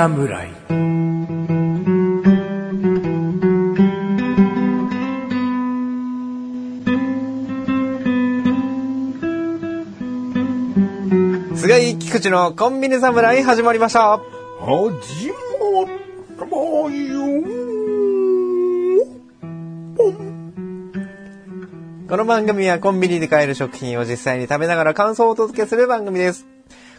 侍菅井菊池のコンビニ侍始まりました。始まったわよ。この番組はコンビニで買える食品を実際に食べながら感想をお届けする番組です。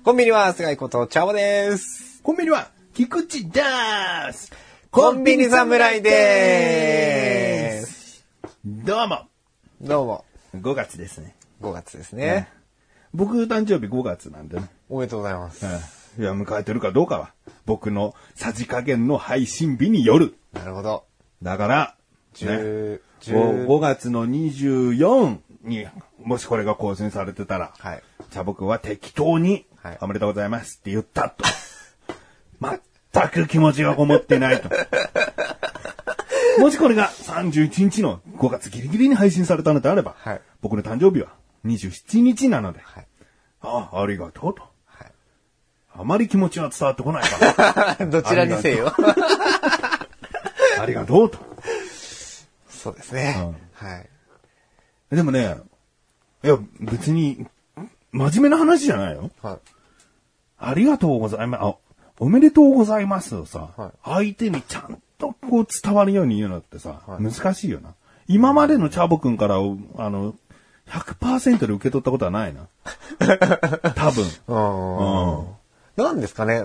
コンビニは菅井ことチャオです。コンビニは、菊池です。コンビニ侍でーす。どうも。どうも。5月ですね。5月ですね。僕誕生日5月なんでね。おめでとうございます。いや、迎えてるかどうかは、僕のさじ加減の配信日による。なるほど。だから、ね、10、5 10、月の24に、もしこれが更新されてたら、はい。じゃあ僕は適当に、はいおめでとうございますって言ったと。全く気持ちがこもってないと。もしこれが31日の5月ギリギリに配信されたのであれば、はい僕の誕生日は27日なので、はい。ああ、ありがとうと。はい。あまり気持ちは伝わってこないから、どちらにせよ。ありがとうと。そうですね。はい。でもね、いや、別に、真面目な話じゃないよ。はい。ありがとうございます。あ、おめでとうございますをさ、はい相手にちゃんとこう伝わるように言うのってさ、はい難しいよな。今までのチャボくんから、あの、100%で受け取ったことはないな。多分。うん。なんですかね。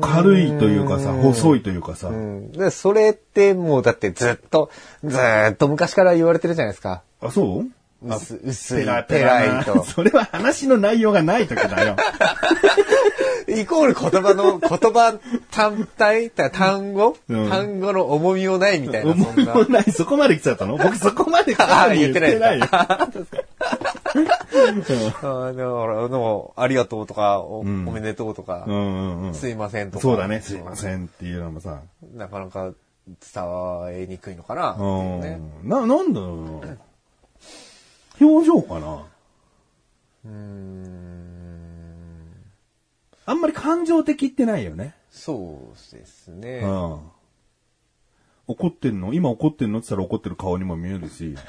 軽いというかさ、細いというかさ、うん。で、それってもうだってずっと、ずっと昔から言われてるじゃないですか。あ、そう？薄薄い、ペライと。それは話の内容がない時だよ。イコール言葉の、言葉単体単語、うん単語の重みもないみたいな、思いそんな。もない、そこまで来ちゃったの？僕そこまで来 あた言ってないよ。あだから、でも、ありがとうとか、お,、めでとうとか。すいませんとか。そうだね、すいませんっていうのもさ。なかなか伝えにくいのかなね。な、なんだろうな。表情かな？うーん。あんまり感情的ってないよね。そうですね。うん。怒ってんの？今怒ってんの？って言ったら怒ってる顔にも見えるし。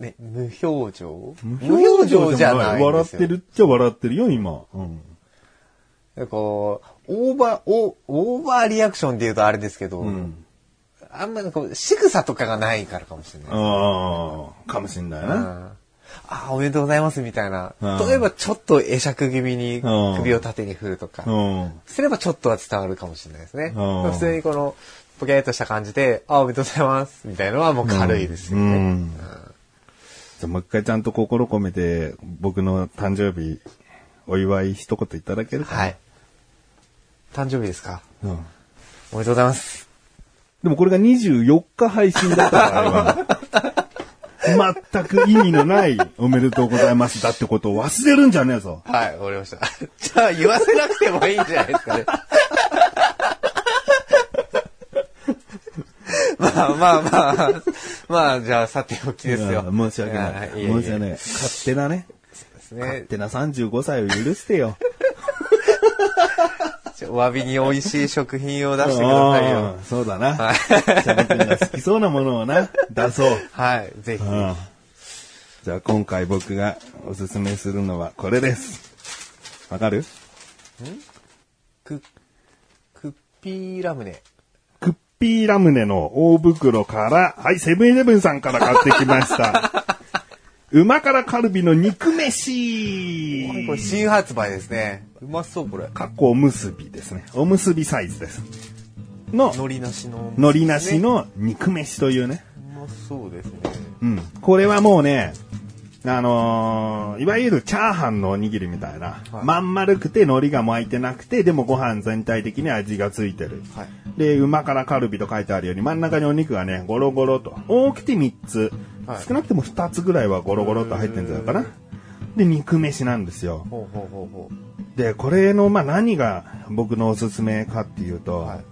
ね、無表情？無表情じゃない。笑ってるっちゃ笑ってるよ、今。うん。なんかオーバー、オーオーバーリアクションって言うとあれですけど、んあんまりこう、仕草とかがないからかもしれない。ああ、かもしんないな。うんあ、おめでとうございますみたいな。うん例えばちょっと会釈気味にうん首を縦に振るとか、うん。すればちょっとは伝わるかもしれないですね。うん普通にこの、ポケーっとした感じで、あ、おめでとうございますみたいなのはもう軽いですよね。うん。じゃあもう一回ちゃんと心込めて、僕の誕生日、お祝い一言いただけるかなはい。誕生日ですか？うん。おめでとうございます。でもこれが24日配信だった場合は、全く意味のないおめでとうございますだってことを忘れるんじゃねえぞ。はい、わかりました。じゃあ言わせなくてもいいんじゃないですかね。まあまあまあ、まあじゃあさておきですよ。うん申し訳ない。やいえいえ申し訳ない。勝手なね。です勝ね。手な35歳を許してよ。お詫びに美味しい食品を出してくださいよう。んそうだな。はいシャボ君が好きそうなものをな、出そう。はい、ぜひ。うんじゃあ今回僕がおすすめするのはこれです。わかる？ク、クッピーラムネ。クッピーラムネの大袋から、はい、セブンイレブンさんから買ってきました。馬からカルビの肉飯これ新発売ですね。うまそう、これ。かっこおむすびですね。おむすびサイズです。の、海苔なしの。海苔なし。の肉飯というね。うまそうですね。うん。これはもうね、あのーいわゆるチャーハンのおにぎりみたいな、はいまん丸くて海苔が巻いてなくて、でもご飯全体的に味がついてる。はい。で、馬からカルビと書いてあるように真ん中にお肉がね、ゴロゴロと。大きくて3つ。はい少なくても2つぐらいはゴロゴロと入ってるんじゃないかな。で、肉飯なんですよ。ほうほうほうほう。で、これの、まあ、何が僕のおすすめかっていうと、はい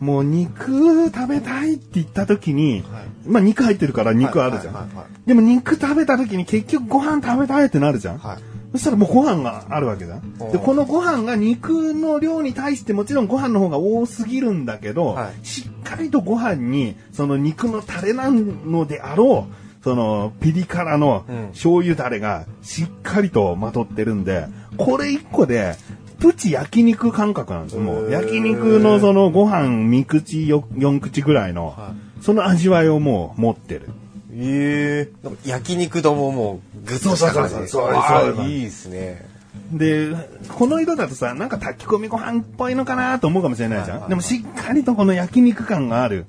もう肉食べたいって言った時に、はいまあ肉入ってるから肉あるじゃん。でも肉食べた時に結局ご飯食べたいってなるじゃん。はいそしたらもうご飯があるわけだ。おで、このご飯が肉の量に対してもちろんご飯の方が多すぎるんだけど、はいしっかりとご飯にその肉のタレなのであろう、そのピリ辛のうん。醤油タレがしっかりとまとってるんで、これ一個で、プチ焼肉感覚なんですよ。もう焼肉のそのご飯3口よ4口ぐらいの、はその味わいをもう持ってる。ええ焼肉丼ももう、ぐっとした感じそうそういいですね。で、この色だとさ、なんか炊き込みご飯っぽいのかなと思うかもしれないじゃん。でもしっかりとこの焼肉感がある、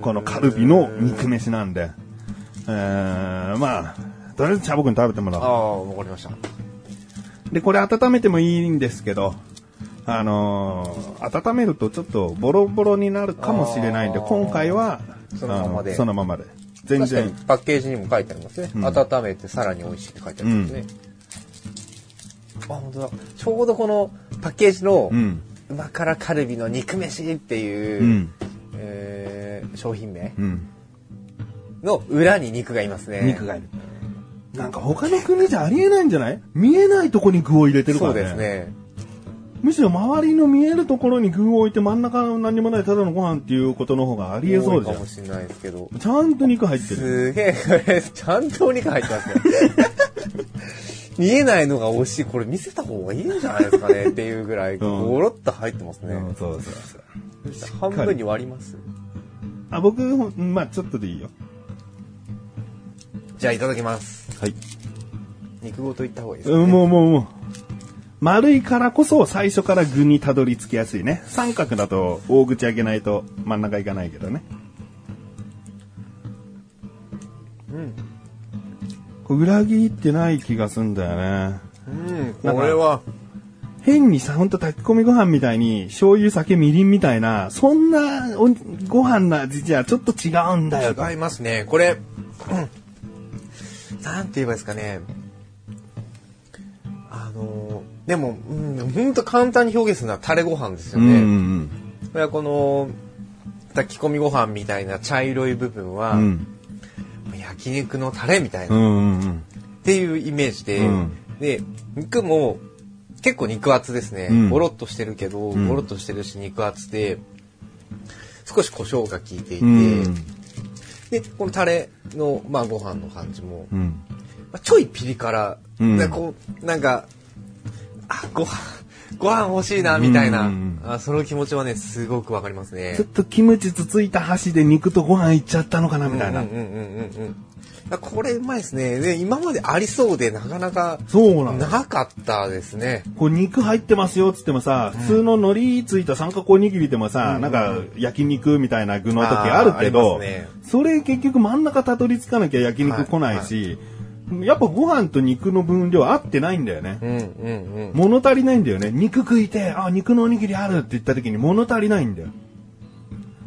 このカルビの肉飯なんで、えー、まあ、とりあえず茶僕に食べてもらあおあ、わかりました。う。で、これ温めてもいいんですけど、あのー温めるとちょっとボロボロになるかもしれないんで、今回は、そのままでそのままで。全然、パッケージにも書いてありますね。ん温めてさらに美味しいって書いてありますね。あ、本当だ。ちょうどこのパッケージの、うん、旨辛カルビの肉飯っていう、うん、えー商品名うん。の裏に肉がいますね。肉がいる。なんか他の国じゃありえないんじゃない？見えないとこに具を入れてるからね。そうですね。むしろ周りの見えるところに具を置いて真ん中の何にもないただのご飯っていうことの方がありえそうじゃんかも。しれないですけど。ちゃんと肉入ってる。すげえ、これ、ちゃんとお肉入ってますね。見えないのが美味しい。これ見せた方がいいんじゃないですかねっていうぐらい、んゴロッと入ってますね。うんそうそうそう。半分に割りますあ、僕、まあちょっとでいいよ。じゃあいただきます。はい。肉ごといった方がいいですか、ねうん、もうもうもう。丸いからこそ最初から具にたどり着きやすいね。三角だと大口開けないと真ん中いかないけどね。うん。裏切ってない気がすんだよね。うん、これは、変にさ、ほんと炊き込みご飯みたいに、醤油、酒、みりんみたいな、そんなおご飯の味じゃちょっと違うんだよと。違いますね。これ、うん、なんて言えばいいですかね。あのー、でも、うん、ほんと簡単に表現するのはタレご飯ですようんうね。んこれはこの、炊き込みご飯みたいな茶色い部分は、うん。うん焼肉のタレみたいな、っうんうんうん。ていうイメージで、うん。で、肉も結構肉厚ですね。うん。ゴロッとしてるけど、ん。ゴロッとしてるし肉厚で、少し胡椒が効いていて、うん。で、このタレの、まあ、ご飯の感じも、うん。まあ、ちょいピリ辛、うん。でこう、なんか、あ、ご飯、ご飯欲しいな、みたいな、うんあ、その気持ちはね、すごくわかりますねちょっ。とキムチつついた箸で肉とご飯いっちゃったのかなみたいなうん。うんうんうんうん。あこれうまいですね。で、今までありそうでなかなかそうなの。なかったですね。こう肉入ってますよっつってもさ、普通の海苔ついた三角おにぎりでもさ、なんか焼肉みたいな具の時あるけど、ねそれ結局真ん中たどり着かなきゃ焼肉来ないし、やっぱご飯と肉の分量合ってないんだよね。うんうんうん。物足りないんだよね。肉食いて、あ、肉のおにぎりあるって言った時に物足りないんだよ。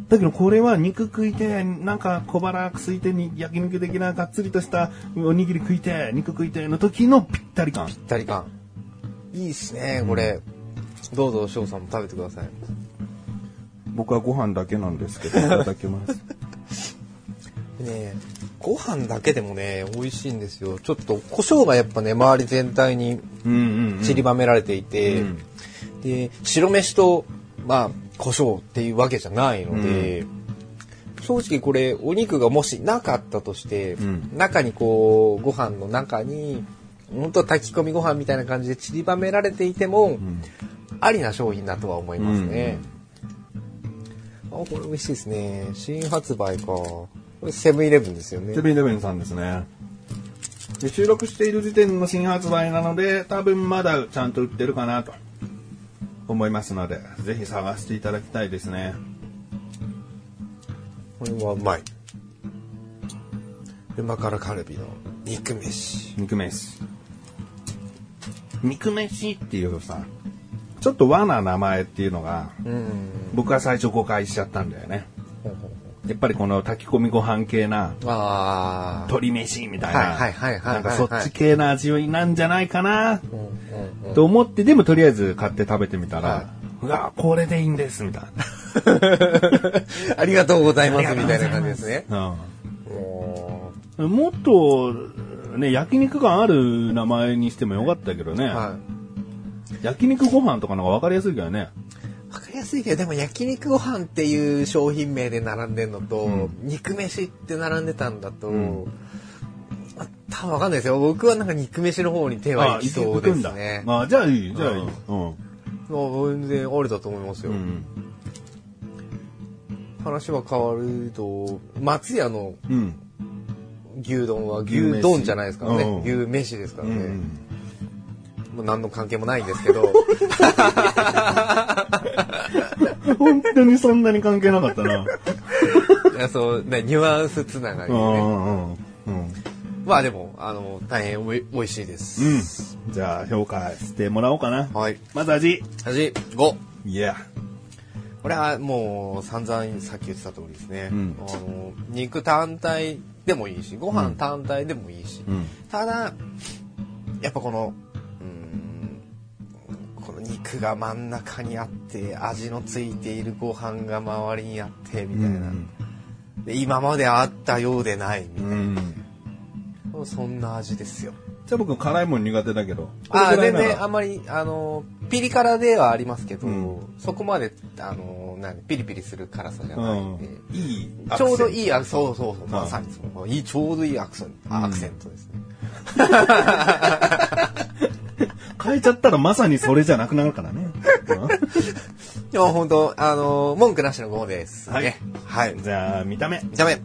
だけどこれは肉食いて、なんか小腹くすいてに焼肉的ながっつりとしたおにぎり食いて、肉食いての時のぴったり感。ぴったり感。いいっすね、これ。どうぞ、翔さんも食べてください。僕はご飯だけなんですけど、いただきます。ねご飯だけでもね、美味しいんですよ。ちょっと、胡椒がやっぱね、周り全体にうんうん、うん。散りばめられていて、うんで、白飯と、まあ、胡椒っていうわけじゃないので、正直これ、お肉がもしなかったとして、ん中にこう、ご飯の中に、本当は炊き込みご飯みたいな感じで散りばめられていても、ありな商品だとは思いますね。あ、これ美味しいですね。新発売か。セブンイレブンですよねセ。ブンイレブンさんですね。で収録している時点の新発売なので、多分まだちゃんと売ってるかなと思いますので、ぜひ探していただきたいですね。これはうまい。旨辛カルビの肉飯。肉飯。肉飯っていうさ、ちょっと和な名前っていうのが、うん。僕は最初誤解しちゃったんだよね。やっぱりこの炊き込みご飯系な。鶏飯みたいな、はいはいはいはいなんかそっち系な味なんじゃないかな、と思って、でもとりあえず買って食べてみたら、はうわ、これでいいんです、みたいな。ありがとうございますみたいな感じですね。うんももっと、ね、焼肉がある名前にしてもよかったけどね。はい。焼肉ご飯とかの方が分かりやすいけどね。やすいけど、でも焼肉ご飯っていう商品名で並んでんのと、うん肉飯って並んでたんだと、んまあ多分わかんないですよ。僕はなんか肉飯の方に手は行きそうですね。あ、じゃあいい、じゃあいい。うん。まあ全然ありだと思いますよ。うん。話は変わると、松屋のうん。牛丼は牛丼じゃないですからね。うん牛飯ですからね。うん。もう何の関係もないんですけど。本当にそんなに関係なかったな。いやそう、ね、ニュアンスつながりでね。うんうん。まあでも、あの、大変おい美味しいです。うん。じゃあ、評価してもらおうかな。はい。まず味。味5。いや。これはもう散々さっき言ってた通りですね。うんあの肉単体でもいいし、ご飯単体でもいいし。うん。ただ、やっぱこの、この肉が真ん中にあって、味のついているご飯が周りにあって、みたいな。で今まであったようでない、みたいうん。な。そんな味ですよ。じゃあ僕辛いもん苦手だけど。ああ、全然あんまり、あの、ピリ辛ではありますけど、うんそこまで、あの、何、ピリピリする辛さじゃないんで、うん。いい。ちょうどい。いいアクそうそうそう、まさにそう。いい、ちょうどいいアクセント、うんアクセントですね。変えちゃったらまさにそれじゃなくなるからね。でも本当あの、文句なしの5ですね。はい。じゃあ、見た目。見た目。見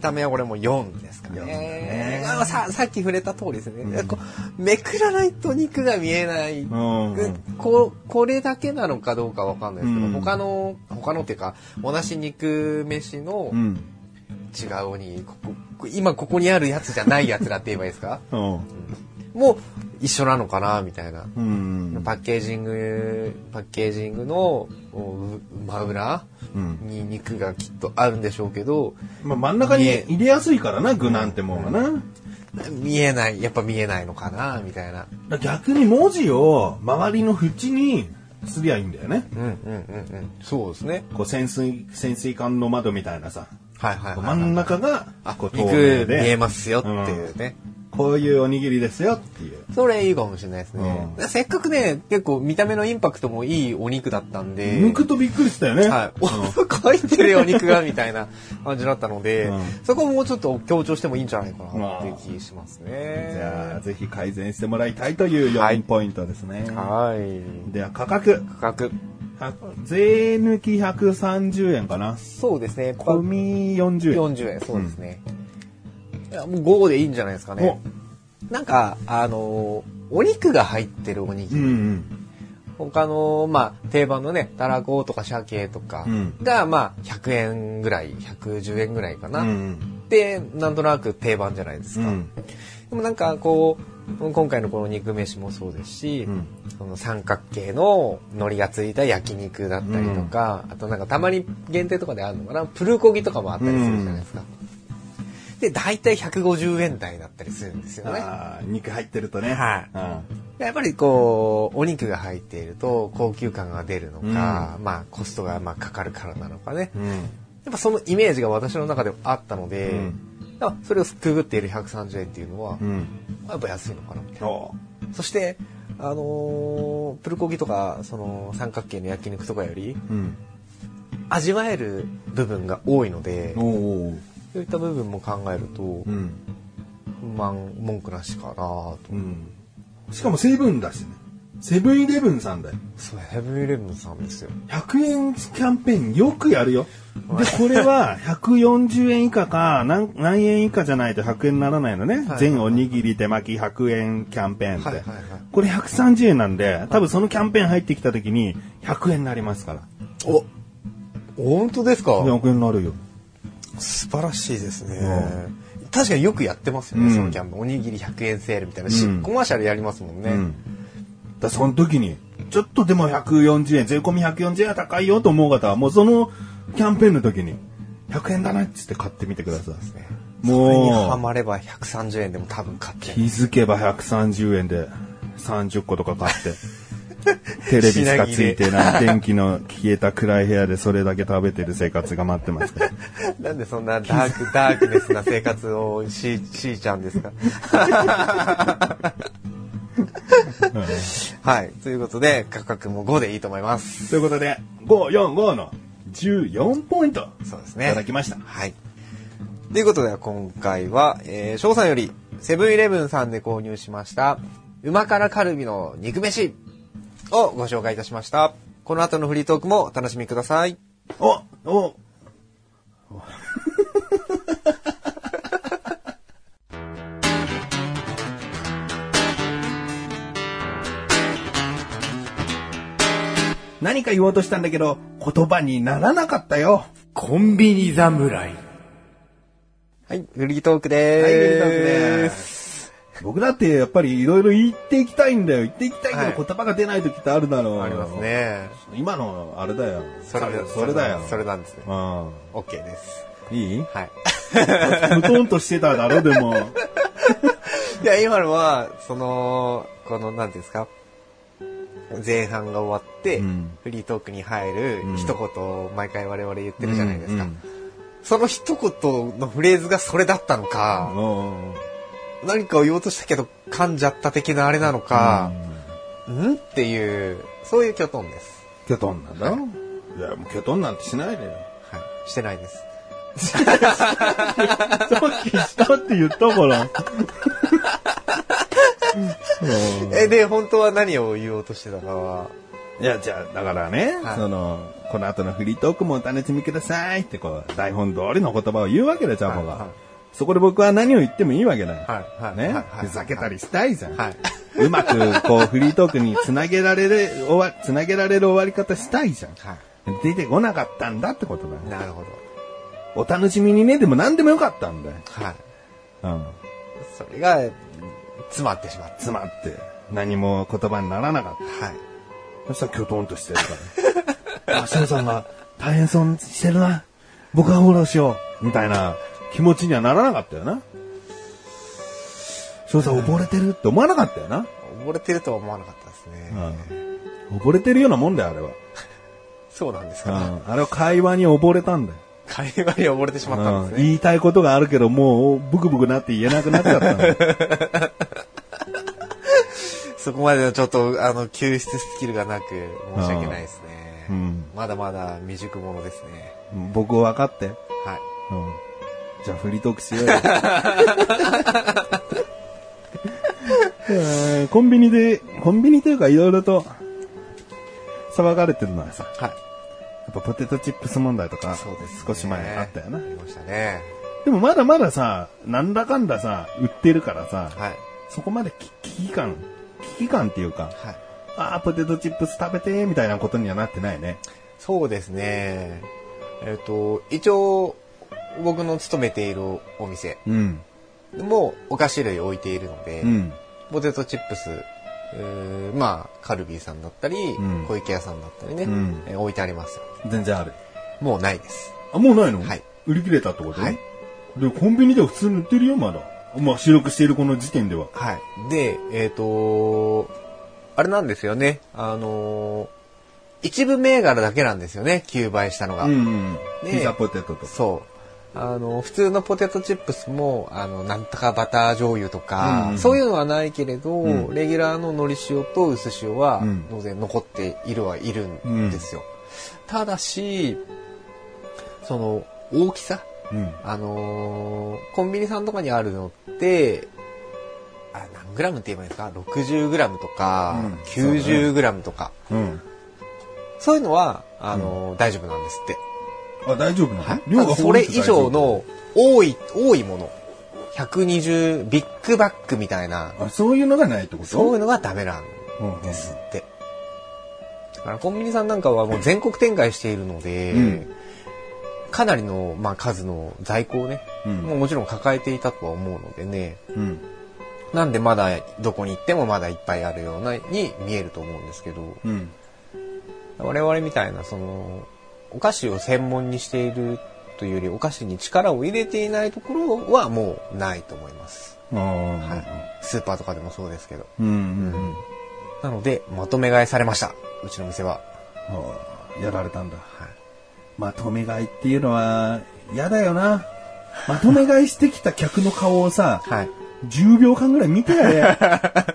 た目はこれも4ですか4ねね。あささっき触れた通りですね。うんこうめくらないと肉が見えない。うん。ここれだけなのかどうかわかんないですけど、うん他の、他のっていうか、同じ肉飯のうん。違うおに、ここ今ここにあるやつじゃないやつだって言えばいいですか？うん。もう一緒なのかなみたいな。うん。パッケージング、パッケージングのう真裏うん。に肉がきっとあるんでしょうけど、まあ、真ん中に入れやすいからな、具なんてもんがな。見えない、やっぱ見えないのかなみたいな。逆に文字を周りの縁にすりゃいいんだよね。うんうんうんうん。そうですね。こう潜水、潜水艦の窓みたいなさ。はいはいはい、真ん中があ、こう肉透明見えで、ますよっていうね。こういうおにぎりですよっていう。それいいかもしれないですね。うんせっかくね、結構見た目のインパクトもいいお肉だったんで。抜くとびっくりしたよね。はい。お、書いてるよ、肉が、みたいな感じだったので、うんそこをもうちょっと強調してもいいんじゃないかなっていう気しますね。じゃあ、ぜひ改善してもらいたいという4ポイントですね。はい。では、価格。価格。あ税抜き130円かな。そうですね。込み40円。40円、そうですね。いや、もう5でいいんじゃないですかね。なんか、あのーお肉が入ってるおにぎり。うんうん。他の、まあ、定番のね、たらことか鮭とかうんが、まあ、100円ぐらい、110円ぐらいかな。うんで、なんとなく定番じゃないですか。うん。でもなんかこう、今回のこの肉飯もそうですし、うんその三角形の海苔がついた焼肉だったりとか、あとなんかたまに限定とかであるのかな、プルコギとかもあったりするじゃないですか。で、大体150円台だったりするんですよね。ああ、肉入ってるとね。はいやっぱりこう、お肉が入っていると高級感が出るのか、まあコストがまあかかるからなのかね。うん。うん。やっぱそのイメージが私の中であったので、らそれをくぐっている130円っていうのは、うん。やっぱ安いのかなみたいな。そそして、あのープルコギとか、その三角形の焼肉とかより、う。うん。味わえる部分が多いので。そういった部分も考えるとう、ん。不満、文句なしかなと。うん。しかもセブンだしね。セブンイレブンさんだよ。そう、ヘブンイレブンさんですよ。100円キャンペーンよくやるよ。で、これは140円以下か何、何円以下じゃないと100円にならないのね。はい全おにぎり手巻き100円キャンペーンって。はいはいはい。これ130円なんで、多分そのキャンペーン入ってきた時に100円になりますから。お本当ですか？100円になるよ。素晴らしいですね。確かによくやってますよね、うんそのキャンペーン。おにぎり100円セールみたいな、しうんコマーシャルやりますもんね。うん。だその時に、ちょっとでも140円、税込み140円は高いよと思う方は、もうそのキャンペーンの時に、100円だなっつって買ってみてください。それにはもう、まれば130円でも多分買って気づけば130円で30個とか買って。テレビしかついてない電気の消えた暗い部屋でそれだけ食べてる生活が待ってますから。なんでそんなダーク、ダークネスな生活をし、しーちゃうんですか？はい。ということで、価格も5でいいと思います。ということで、545の14ポイントそうですね。いただきました。はい。ということで、今回は、えー、翔さんより、セブンイレブンさんで購入しました、旨辛カルビの肉飯をご紹介いたしました。この後のフリートークもお楽しみください。おお何か言おうとしたんだけど、言葉にならなかったよ。コンビニ侍。はい、フリートークでーす。はいフリートークでーす。僕だってやっぱりいろいろ言っていきたいんだよ。言っていきたいけどはい言葉が出ない時ってあるだろう。あります。ね。今のあれだよ。それでそれだよ。それなんですね。う OK です。ん。いい？はい。むとんとしてただろ、でも。いや、今のは、その、この、なんていうんですか、前半が終わって、うんフリートークに入るうん一言を毎回我々言ってるじゃないですか。うんその一言のフレーズがそれだったのか、うん何かを言おうとしたけど噛んじゃった的なあれなのか、んっていう、そういうキョトンです。キョトンなんだろいや、もうキョトンなんてしないでよ。はい。してないです。さっきしたって言ったから。え、で、本当は何を言おうとしてたかは、いや、じゃあ、だからね、はいその、この後のフリートークもお楽しみくださいって、こう、台本通りの言葉を言うわけだよ、ジャンボが。はいはいそこで僕は何を言ってもいいわけだよ。はいはいね、ふざけたりしたいじゃん。はい。うまく、こう、フリートークにつなげられる、終わ、つなげられる終わり方したいじゃん。は出てこなかったんだってことだ。なるほど。お楽しみにね、でも何でもよかったんだよ。はい。うん。それが、詰まってしまっ詰まって、何も言葉にならなかった。た。はい。そしたらキョトンとしてるから。あ、シさんが大変そうにしてるな。僕がフォローしよう。みたいな気持ちにはならなかったよな。ショウさん溺れてるって思わなかったよな。溺れてるとは思わなかったですね。うん。溺れてるようなもんだよ、あれは。そうなんですか。うん。あれは会話に溺れたんだよ。会話に溺れてしまったんうんですね。言いたいことがあるけど、もう、ブクブクなって言えなくなっちゃった。そこまでのちょっと、あの、救出スキルがなく、申し訳ないですね。うんまだまだ未熟者ですね。僕分かって。はい。うん。じゃあフリートークしようよ。えーコンビニで、コンビニというかいろいろと騒がれてるのはさ、はい。やっぱポテトチップス問題とか、そうです、ね。少し前あったよなあ。りましたね。でもまだまださ、なんだかんださ、売ってるからさ、はい。そこまで危危機感、危機感っていうか、はい。ああ、ポテトチップス食べてーみたいなことにはなってないね。そうですね。えっ、と、一応、僕の勤めているお店うん。もお菓子類置いているので、うん。ポテトチップス、えーまあ、カルビーさんだったり、ん小池屋さんだったりね、うんえー置いてありますよ。全然ある。もうないです。あ、もうないの？はい。売り切れたってこと？はい。で、コンビニでは普通に売ってるよ、まだ。まあ、収録しているこの時点では。はい。で、えっ、とあれなんですよね。あのー一部銘柄だけなんですよね、急売したのが。うんうん。ねピザポテトとか。そう。あの、普通のポテトチップスも、あの、なんとかバター醤油とか、うんうんそういうのはないけれど、んレギュラーの海苔塩と薄塩はうん、当然残っているはいるんですよ。ただし、その、大きさうん。あのーコンビニさんとかにあるのって、あ、何グラムって言えばいいんですか ?60 グラムとか、うん90グラムとか、うん。そういうのは、あのー大丈夫なんですって。あ、大丈夫なの、はい？量がそれ以上の多い、多いもの。120、ビッグバックみたいな、あ、そういうのがないってこと？そういうのがダメなんですって。だからコンビニさんなんかはもう全国展開しているので、うんかなりの、まあ、数の在庫をね、うんもうもちろん抱えていたとは思うのでね、うん。なんでまだどこに行ってもまだいっぱいあるようなに見えると思うんですけど、うん。我々みたいなそのお菓子を専門にしているというよりお菓子に力を入れていないところはもうないと思います。はい。スーパーとかでもそうですけど。うんうんうん。なので、まとめ買いされました。うちの店は。やられたんだ。はい。まとめ買いっていうのは、嫌だよな。まとめ買いしてきた客の顔をさ、はい。10秒間ぐらい見てやれ。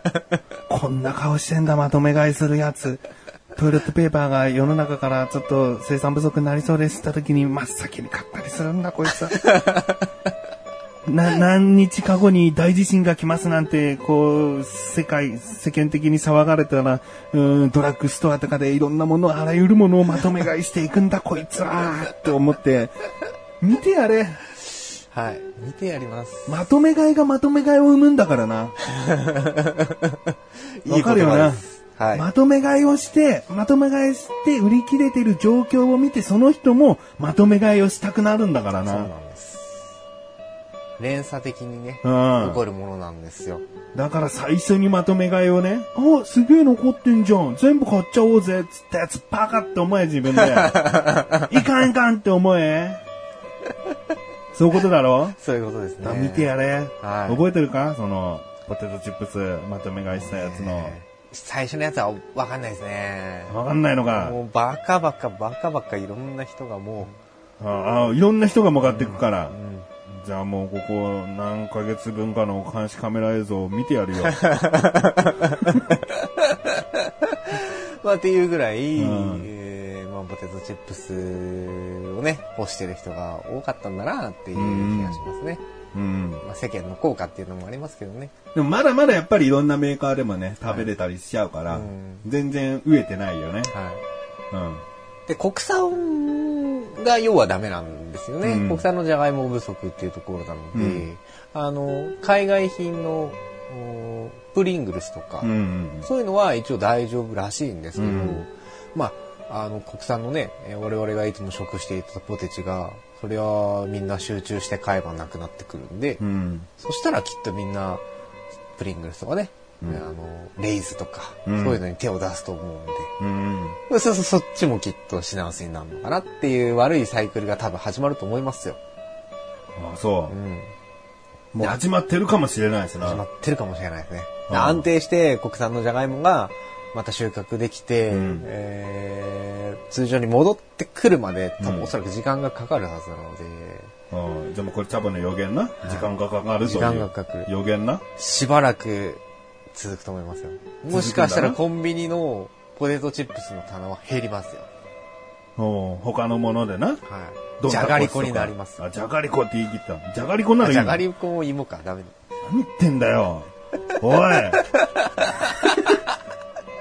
こんな顔してんだ、まとめ買いするやつ。トイレットペーパーが世の中からちょっと生産不足になりそうですって時に真っ先に買ったりするんだ、こいつは。な、何日か後に大地震が来ますなんて、こう、世界、世間的に騒がれたら、うん、ドラッグストアとかでいろんなもの、あらゆるものをまとめ買いしていくんだ、こいつはって思って、見てやれ。はい。見てやります。まとめ買いがまとめ買いを生むんだからな。わかるよな。はい。まとめ買いをして、まとめ買いして売り切れてる状況を見て、その人もまとめ買いをしたくなるんだからそうなな。んです。連鎖的にね、うん起こるものなんですよ。だから最初にまとめ買いをね、あ、すげえ残ってんじゃん。全部買っちゃおうぜ。つったやつバカって思え、自分で。いかんいかんって思え。そういうことだろ？そういうことですね。見てやれ。はい覚えてるか？その、ポテトチップスまとめ買いしたやつの。えー最初のやつはわかんないですね。わかんないのか。もうバカバカバカバカいろんな人がもああ、いろんな人が向かっていくから。う、うんじゃあもうここ何ヶ月分かの監視カメラ映像を見てやるよ。まあっていうぐらい、うんえーまあポテトチップスをね、欲してる人が多かったんだなっていう気がしますね。うん。まあ世間の効果っていうのもありますけどね。でもまだまだやっぱりいろんなメーカーでもね、食べれたりしちゃうから、うん全然飢えてないよね。はい。うん。で、国産が要はダメなんですよね。うん国産のじゃがいも不足っていうところなので、うんあの、海外品のおプリングルスとか、うんうんそういうのは一応大丈夫らしいんですけど、うんまあ、あの、国産のね、えー我々がいつも食していたポテチが、それはみんな集中して買えばなくなってくるんで、うん。そしたらきっとみんな、プリングルスとかね、うんあの、レイズとか、うんそういうのに手を出すと思うんで、うん。そうそう、そっちもきっと品薄になるのかなっていう悪いサイクルが多分始まると思いますよ。あそうう。ん。もう始まってるかもしれないですな。始まってるかもしれないですね。うん安定して国産のじゃがいもがまた収穫できて、うんえー通常に戻ってくるまで多うん分おそらく時間がかかるはずなので、うん。じゃあもうこれ多分の予言な？時間がかかるという。時間がかかる予言な？しばらく続くと思いますよ。もしかしたらコンビニのポテトチップスの棚は減りますよ。うん他のものでな？はい。じゃがりこになります。あ、じゃがりこって言い切った。じゃがりこならいいの？じゃがりこも芋か、ダメだ。何言ってんだよ。おい。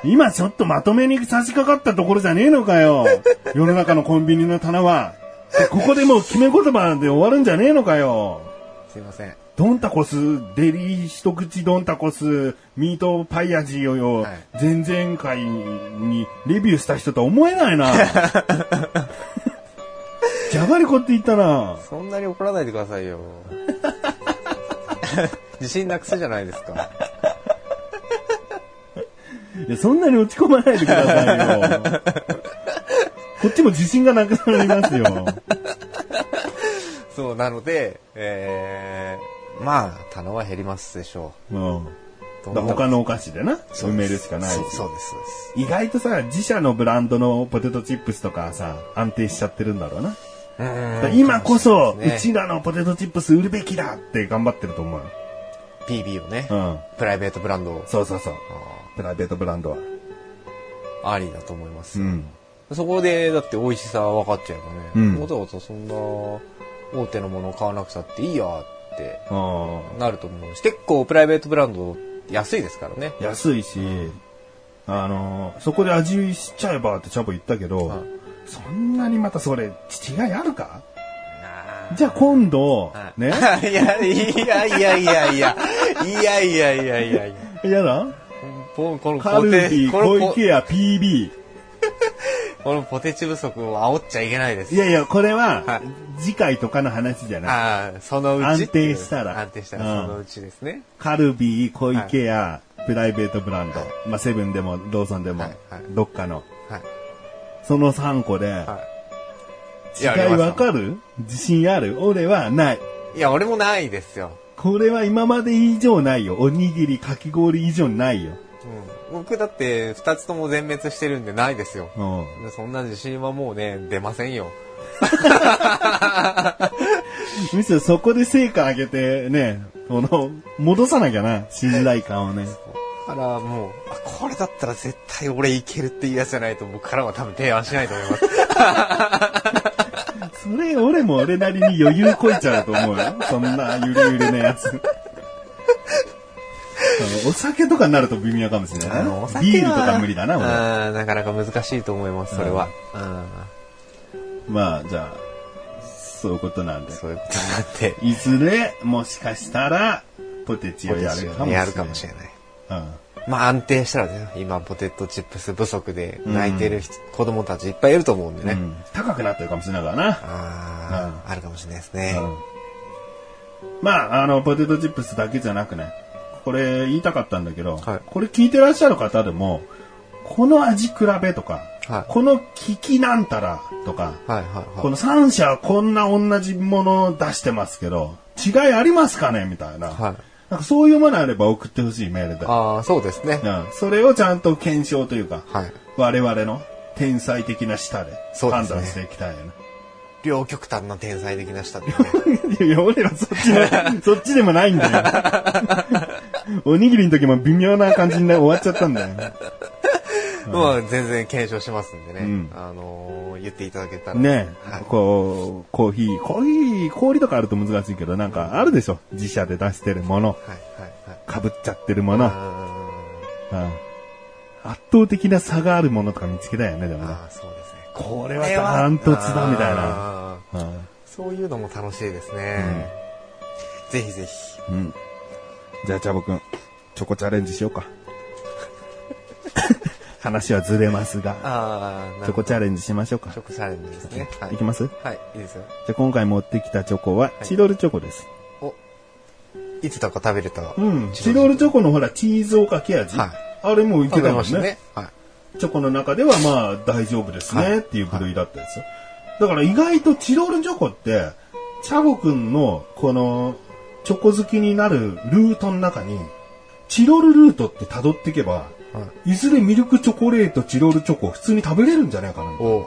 今ちょっとまとめに差し掛かったところじゃねえのかよ。世の中のコンビニの棚は。でここでもう決め言葉で終わるんじゃねえのかよ。すいません。ドンタコス、デリー一口ドンタコス、ミートパイ味をよ、はい前々回にレビューした人とは思えないな。じゃがりこって言ったな。そんなに怒らないでくださいよ。自信なくすじゃないですか。いや、そんなに落ち込まないでくださいよ。こっちも自信がなくなりますよ。そう、なので、えー、まあ、棚は減りますでしょうん。う。だから他のお菓子でな、埋めるしかないしそうです、そうです。意外とさ、自社のブランドのポテトチップスとかさ、安定しちゃってるんだろうな。だから今こそ、うちらのポテトチップス売るべきだって頑張ってると思うよ。PB をね、うん。プライベートブランドを、そうそうそう。あプライベートブランドは。ーありだと思います。うん。そこで、だって美味しさ分かっちゃえばね、うんわざわざそんな大手のものを買わなくたっていいやってあなると思うし、結構プライベートブランド安いですからね。あ。安いし、あのーそこで味見しちゃえばってちゃんと言ったけど、はいそんなにまたそれ、違いあるか？なじゃあ今度、はいね？いや、いやいやいやいや、いやいやいやいやいや。やだ？このカルビー、このポ小池屋、PB。このポテチ不足を煽っちゃいけないです。いやいや、これは、次回とかの話じゃない。ああ、そのうち安定したら安定したらそのうちですね。カルビー、小池屋、プライベートブランド。まあ、セブンでも、ローソンでもはい、どっかの。はい。その3個で、はい。違いわかる自信ある俺はない。いや、俺もないですよ。これは今まで以上ないよ。おにぎり、かき氷以上ないよ。うん、僕だって2つとも全滅してるんでないですよ。うん。でそんな自信はもうね、出ませんよ。むしろそこで成果上げてね、この、戻さなきゃな、信頼感をね。だからもう、あ、これだったら絶対俺いけるっていうやつじゃないと僕からは多分提案しないと思います。それ、俺も俺なりに余裕こいちゃうと思うよ。そんなゆるゆるなやつ。お酒とかになると微妙かもしれないビールとか無理だな、俺。うんなかなか難しいと思います、それは。うん。まあ、じゃあ、そういうことなんで。そういうことになって、いずれ、もしかしたら、ポテチをやるかもしれない。やるかもしれない。うん。まあ安定したらね、今ポテトチップス不足で泣いてる人子供たちいっぱいいると思うんでね。うん高くなってるかもしれないからな。ああ、あるかもしれないですね。うんまあ、あの、ポテトチップスだけじゃなくね、これ言いたかったんだけど、はいこれ聞いてらっしゃる方でも、この味比べとか、はいこの利きなんたらとか、はいはいはい。この3社はこんな同じものを出してますけど、違いありますかねみたいな。はい。なんかそういうものあれば送ってほしいメールで。ああ、そうですね。うん、それをちゃんと検証というか、はい。我々の天才的な舌でそうですね判断していきたいよね。両極端な天才的な人ってね。いや、俺らそっちの、そっちでもないんだよ。おにぎりの時も微妙な感じに終わっちゃったんだよ。まあ全然検証しますんでね。うんあのー言っていただけたら。ねはい。こう、コーヒー、コーヒー、氷とかあると難しいけど、なんかあるでしょ。自社で出してるもの、はいはいはい。被っちゃってるもの。あうん圧倒的な差があるものとか見つけたよね、でもね。ーあー、そうですね。これはダントツだみたいな。そういうのも楽しいですね。ぜひぜひ。うん。じゃあ、チャボくん、チョコチャレンジしようか。話はずれますが、ああ、チョコチャレンジしましょうかチョ。コチャレンジですね。はいいきます？はい、いいですよ。じゃあ今回持ってきたチョコは、チロルチョコです。お、いつだか食べれた。うん。チロルチョコのほら、チーズおかけ味。はいあれもいけ食べたもんしたね。。はい。チョコの中ではまあ大丈夫ですはいねっていう部類だったですよ。だから意外とチロルチョコって、チャボくんのこのチョコ好きになるルートの中に、チロルルートって辿っていけば、はいずれミルクチョコレート、チロルチョコ普通に食べれるんじゃないかな。お、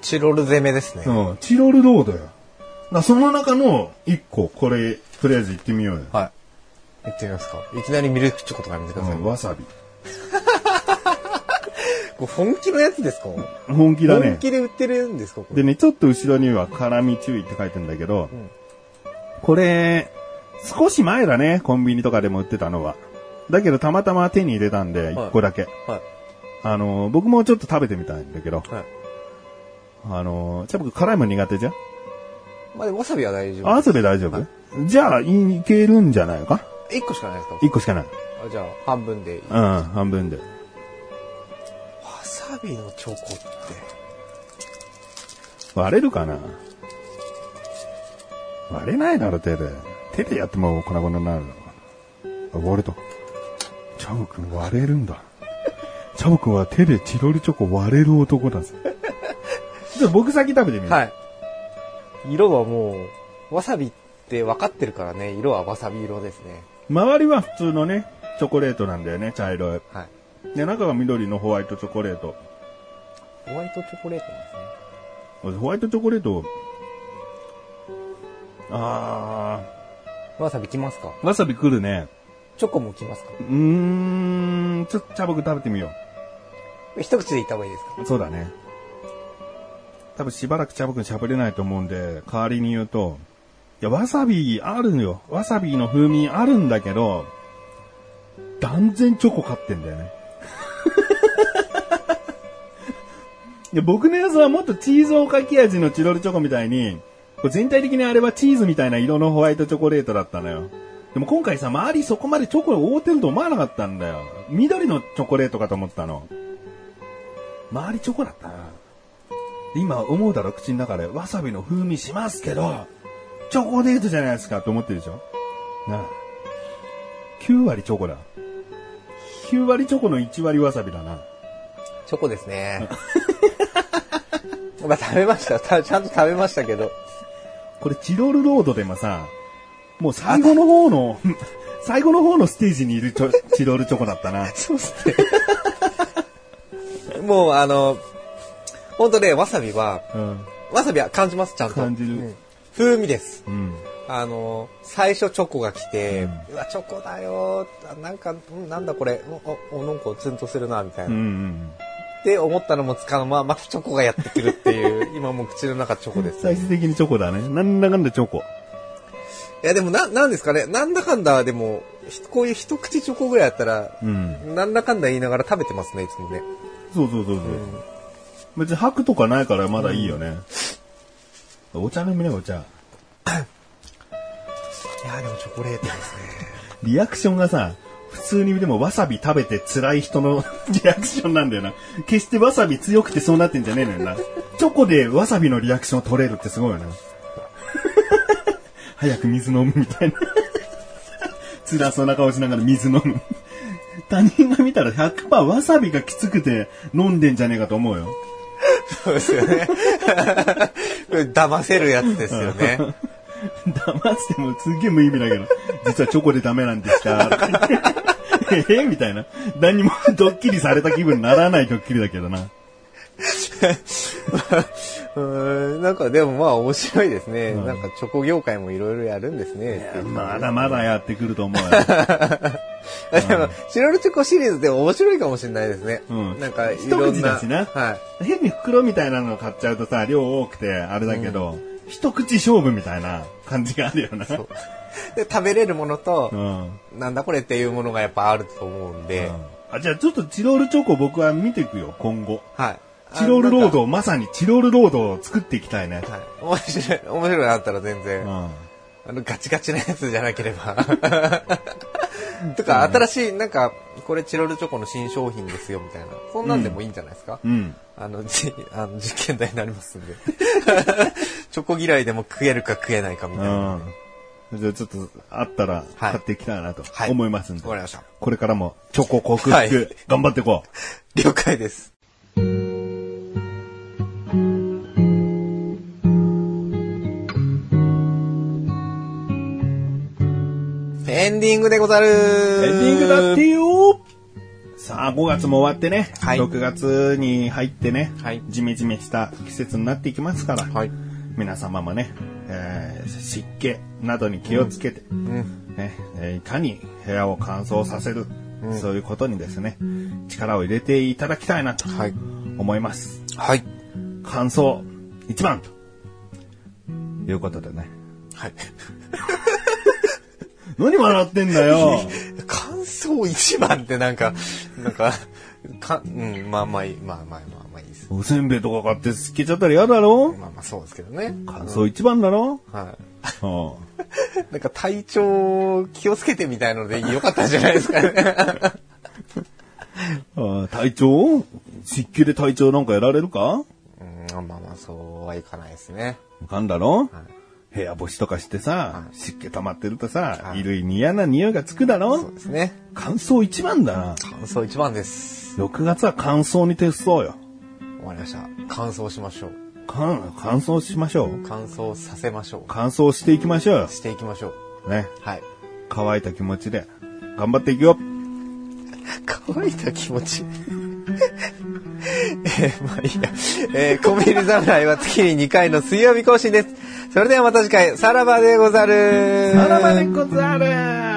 チロル攻めですね。うん、チロルロードよ。だその中の一個、これ、とりあえず行ってみようよ。はい。行ってみますか。いきなりミルクチョコとかやめてください。うん、わさび。これ本気のやつですか？本気だね本。気で売ってるんですか？でね、ちょっと後ろには辛味注意って書いてるんだけど、んこれ、少し前だね、コンビニとかでも売ってたのは。だけどたまたま手に入れたんで、はい一個だけ。はい。あの、僕もちょっと食べてみたいんだけど、はい。あの、じゃあ僕辛いもん苦手じゃん？まあわさびは大丈夫。あ、それ大丈夫、はいじゃあ、いけるんじゃないか？一個しかないですか？一個しかない。あじゃあ、半分でいい。うん、半分で。わさびのチョコって。割れるかな？割れないだろ、手で。手でやっても粉々になるだろ。あ、割れた。チャボくん割れるんだ。チャボくんは手でチロルチョコ割れる男だぜ。じゃあ僕先食べてみる。はい。色はもう、わさびって分かってるからね、色はわさび色ですね。周りは普通のね、チョコレートなんだよね、茶色い。はい。で、中が緑のホワイトチョコレート。ホワイトチョコレートなんですね。ホワイトチョコレート、あわさびきますか？ー、わさび来るね。チョコもきますか？うーん、ちょっと茶僕食べてみよ一口でいった方がいいですか？う。そうだね。多分しばらく茶僕喋れないと思うんで、代わりに言うと、いや、わさびあるよ。わさびの風味あるんだけど、断然チョコ買ってんだよね。いや僕のやつはもっとチーズおかき味のチロルチョコみたいに、これ全体的にあれはチーズみたいな色のホワイトチョコレートだったのよ。でも今回さ、周りそこまでチョコを覆ってると思わなかったんだよ。緑のチョコレートかと思ったの。周りチョコだったな。今思うだろ、口の中でわさびの風味しますけど、チョコレートじゃないですかと思ってるでしょなあ。9割チョコだ。9割チョコの1割わさびだな。チョコですね。まあ食べまし。たちゃんと食べましたけど。これチロルロードでもさ、もう最後の方の、最後の方のステージにいるチ ロルチョコだったな。そうですね。もうあの、本当ね、わさびは、うん。わさびは感じます、ちゃんと。感じるうん風味です。うん。あの、最初チョコが来て、ううわ、チョコだよあなんか、うんなんだこれ、お、お、なんかツンとするな、みたいな。うんうん。って思ったのもつかのまま、またチョコがやってくるっていう、今もう口の中チョコです、最終的にチョコだね。なんだかんだチョコ。いや、でもな、なんですかね、なんだかんだ、でも、ひこういう一口チョコぐらいやったら、うん。なんだかんだ言いながら食べてますね、いつもね。そうそうそうそう。別に吐くとかないからまだいいよね。お茶飲みね、お茶。いや、でもチョコレートですね。リアクションがさ、普通にでもわさび食べて辛い人の リアクションなんだよな。決してわさび強くてそうなってんじゃねえのよな。チョコでわさびのリアクションを取れるってすごいよな。早く水飲むみたいな。辛そうな顔しながら水飲む。他人が見たら100%わさびがきつくて飲んでんじゃねえかと思うよ。そうですよね。騙せるやつですよね。騙してもすっげえ無意味だけど、実はチョコでダメなんでした。え？みたいな。何にも ドッキリされた気分にならないドッキリだけどな。うーんなんかでもまあ面白いですね。なんかチョコ業界もいろいろやるんですね。っていうまだまだやってくると思うよ。あでも、チロルチョコシリーズでも面白いかもしれないですね。うんなんか、いろんな。一口だしなは変に袋みたいなの買っちゃうとさ、量多くてあれだけど、一口勝負みたいな感じがあるよな。い。で、食べれるものとう、ん。なんだこれっていうものがやっぱあると思うんで、あじゃあちょっとチロールチョコ僕は見ていくよ、今後。はい。チロールローあド、まさにチロールロードを作っていきたいね。はい。面白い、面白いなったら全然、うん。あの、ガチガチなやつじゃなければ。とか、新しい、なんか、これチロルチョコの新商品ですよ、みたいな。そんなんでもいいんじゃないですか、うん。あの、じ、あの、実験台になりますんで。チョコ嫌いでも食えるか食えないかみたいな。うん。じゃあちょっと、あったら、はい買っていきたいなとはい思いますんで。わかりました。これからも、チョコ克服、はい 頑張っていこう。了解です。エンディングでござるエンディングだってよさあ、5月も終わってね、はい6月に入ってね、はいジメジメした季節になっていきますから、はい。皆様もね、えー湿気などに気をつけて、うん。ねえーいかに部屋を乾燥させる、そういうことにですね、力を入れていただきたいなとはい。思います。はい。乾燥一番ということでね。はい。何笑ってんだよ 感想一番ってなんか、なんか、か、うん、まあまあいい、まあまあまあ。おせんべいとか買って透けちゃったら嫌だろ？まあまあそうですけどね。乾燥一番だろ、はい。うん なんか体調気をつけてみたいのでよかったんじゃないですかね。あー体調？湿気で体調なんかやられるか？うん、まあまあそうはいかないですね。かんだろ、はい部屋干しとかしてさ、はい湿気溜まってるとさ、はい衣類に嫌な匂いがつくだろ？そうですね。乾燥一番だな。乾燥一番です。6月は乾燥に徹そうよ。終わりました。乾燥しましょう。乾乾燥しましょう。乾燥させましょ乾燥していきましょう。。していきましょう。ね。はい。乾いた気持ちで頑張っていくよ。乾いた気持ち？えー、まあいいや。えー、コンビニ侍は月に2回の水曜日更新です。それではまた次回、さらばでござる。さらばでござる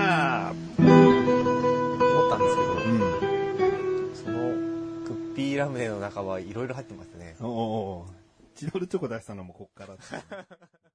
ラムネの中はいろいろ入ってますね。おお。チロルチョコ出したのもこっから。